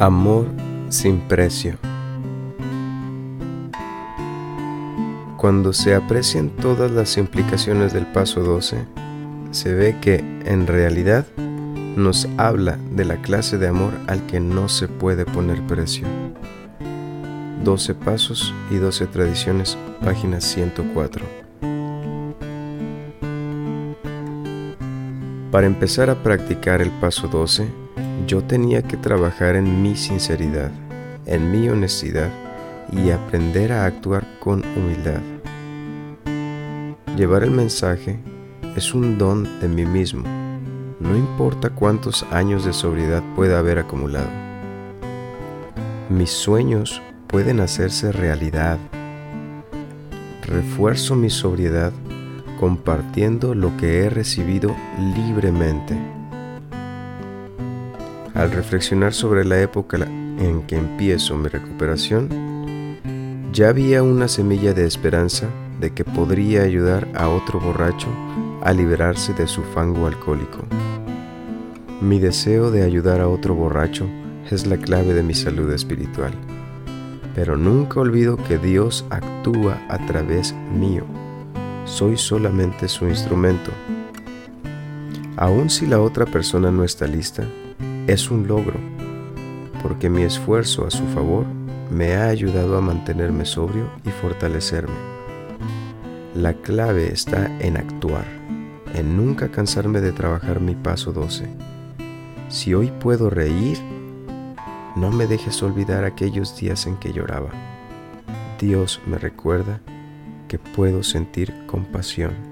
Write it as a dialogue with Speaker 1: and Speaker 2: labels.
Speaker 1: Amor sin precio. Cuando se aprecian todas las implicaciones del paso 12, se ve que en realidad nos habla de la clase de amor al que no se puede poner precio. 12 pasos y 12 tradiciones, página 104. Para empezar a practicar el paso 12, yo tenía que trabajar en mi sinceridad, en mi honestidad y aprender a actuar con humildad. Llevar el mensaje es un don de mí mismo, no importa cuántos años de sobriedad pueda haber acumulado. Mis sueños pueden hacerse realidad. Refuerzo mi sobriedad compartiendo lo que he recibido libremente. Al reflexionar sobre la época en que empiezo mi recuperación, ya había una semilla de esperanza de que podría ayudar a otro borracho a liberarse de su fango alcohólico. Mi deseo de ayudar a otro borracho es la clave de mi salud espiritual, pero nunca olvido que Dios actúa a través mío. Soy solamente su instrumento. Aun si la otra persona no está lista, es un logro, porque mi esfuerzo a su favor me ha ayudado a mantenerme sobrio y fortalecerme. La clave está en actuar, en nunca cansarme de trabajar mi paso 12. Si hoy puedo reír, no me dejes olvidar aquellos días en que lloraba. Dios me recuerda que puedo sentir compasión.